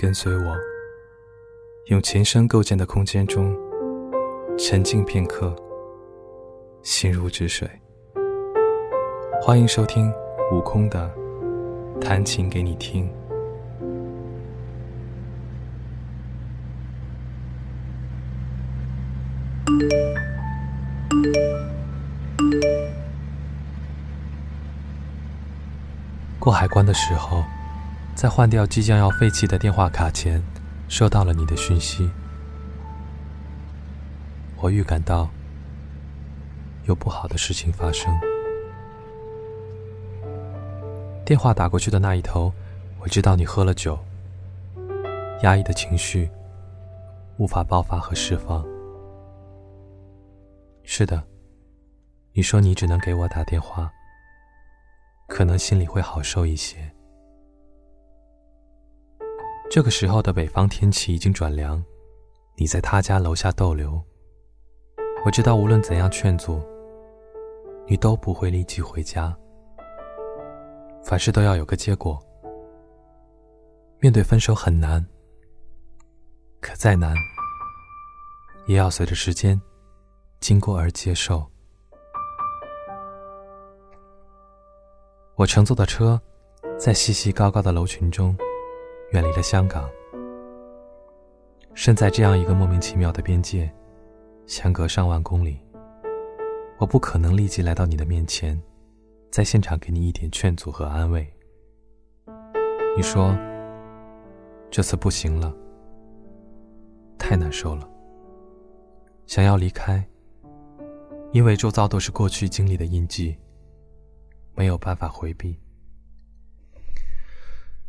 跟随我，用琴声构建的空间中沉静片刻，心如止水。欢迎收听悟空的弹琴给你听。过海关的时候。在换掉即将要废弃的电话卡前，收到了你的讯息。我预感到有不好的事情发生。电话打过去的那一头，我知道你喝了酒，压抑的情绪无法爆发和释放。是的，你说你只能给我打电话，可能心里会好受一些。这个时候的北方天气已经转凉，你在他家楼下逗留。我知道无论怎样劝阻，你都不会立即回家。凡事都要有个结果。面对分手很难，可再难，也要随着时间经过而接受。我乘坐的车，在细细高高的楼群中。远离了香港，身在这样一个莫名其妙的边界，相隔上万公里。我不可能立即来到你的面前，在现场给你一点劝阻和安慰。你说这次不行了，太难受了，想要离开，因为周遭都是过去经历的印记，没有办法回避。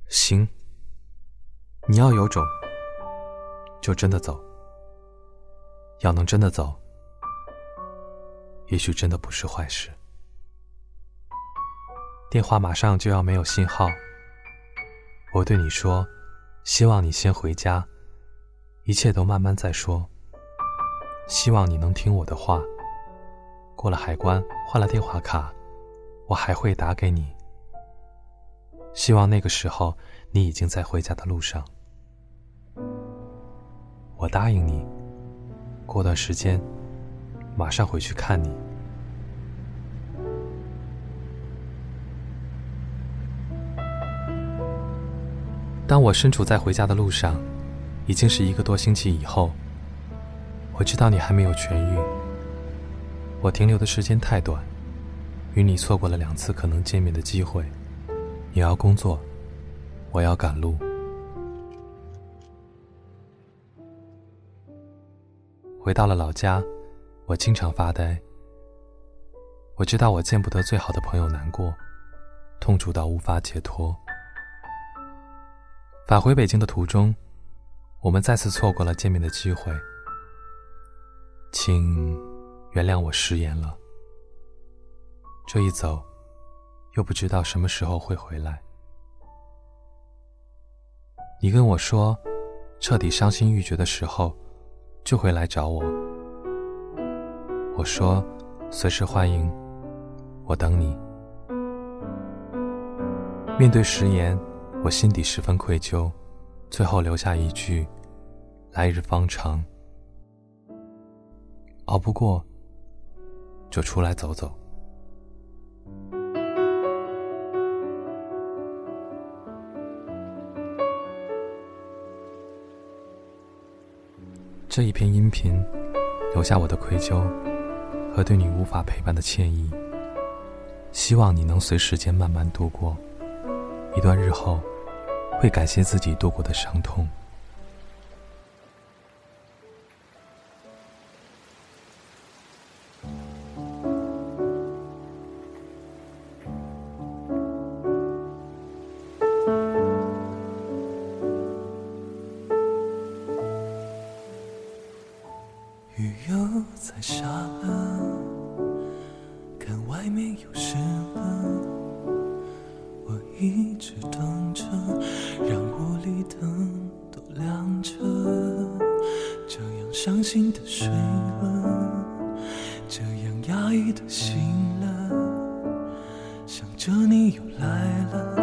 行。你要有种，就真的走。要能真的走，也许真的不是坏事。电话马上就要没有信号，我对你说，希望你先回家，一切都慢慢再说。希望你能听我的话。过了海关，换了电话卡，我还会打给你。希望那个时候，你已经在回家的路上。我答应你，过段时间马上回去看你。当我身处在回家的路上，已经是一个多星期以后。我知道你还没有痊愈。我停留的时间太短，与你错过了两次可能见面的机会。你要工作，我要赶路。回到了老家，我经常发呆。我知道我见不得最好的朋友难过，痛楚到无法解脱。返回北京的途中，我们再次错过了见面的机会。请原谅我食言了。这一走，又不知道什么时候会回来。你跟我说，彻底伤心欲绝的时候。就会来找我。我说，随时欢迎，我等你。面对食言，我心底十分愧疚，最后留下一句：“来日方长。”熬不过，就出来走走。这一篇音频，留下我的愧疚和对你无法陪伴的歉意。希望你能随时间慢慢度过一段日后，会感谢自己度过的伤痛。在下了，看外面又湿了。我一直等着，让屋里灯都亮着，这样伤心的睡了，这样压抑的醒了，想着你又来了，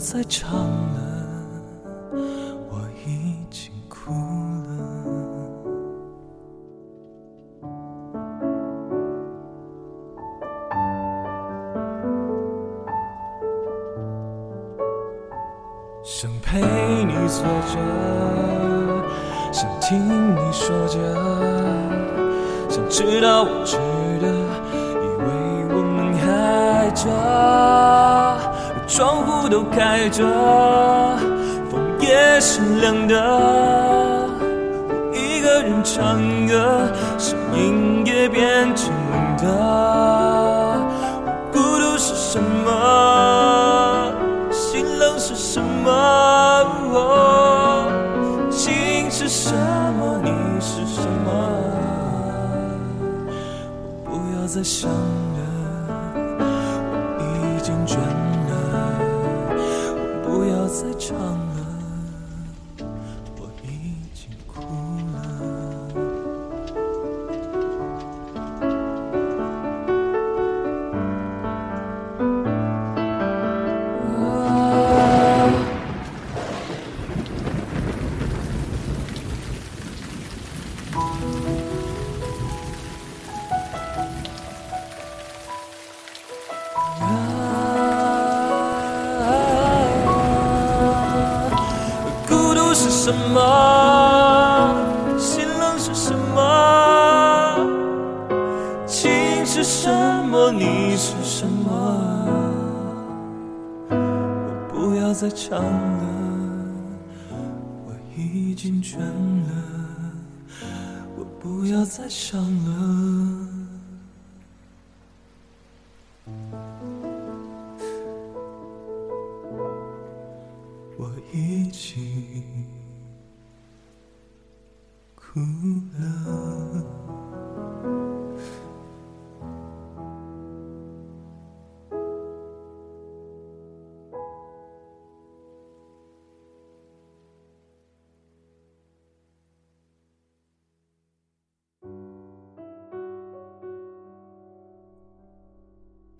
再唱了，我已经哭了。想陪你坐着，想听你说着，想知道我值得，以为我们还着，窗户都开着，风也是凉的，我一个人唱歌，声音也变成冷的，孤独是什么？心冷是什么？情是什么？你是什么？我不要再想啊孤独是什么？心冷是什么？情是什么？你是什么？我不要再唱了，我已经倦了。不要再想了。我已经哭了。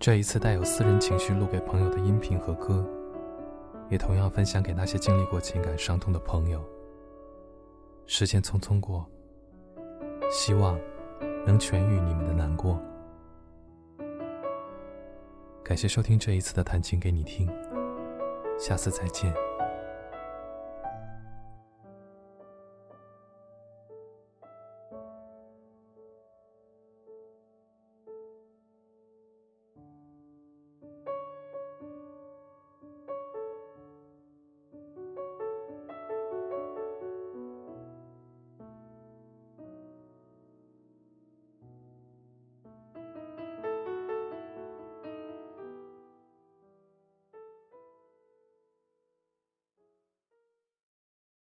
这一次带有私人情绪录给朋友的音频和歌，也同样分享给那些经历过情感伤痛的朋友。时间匆匆过，希望能痊愈你们的难过。感谢收听这一次的弹琴给你听，下次再见。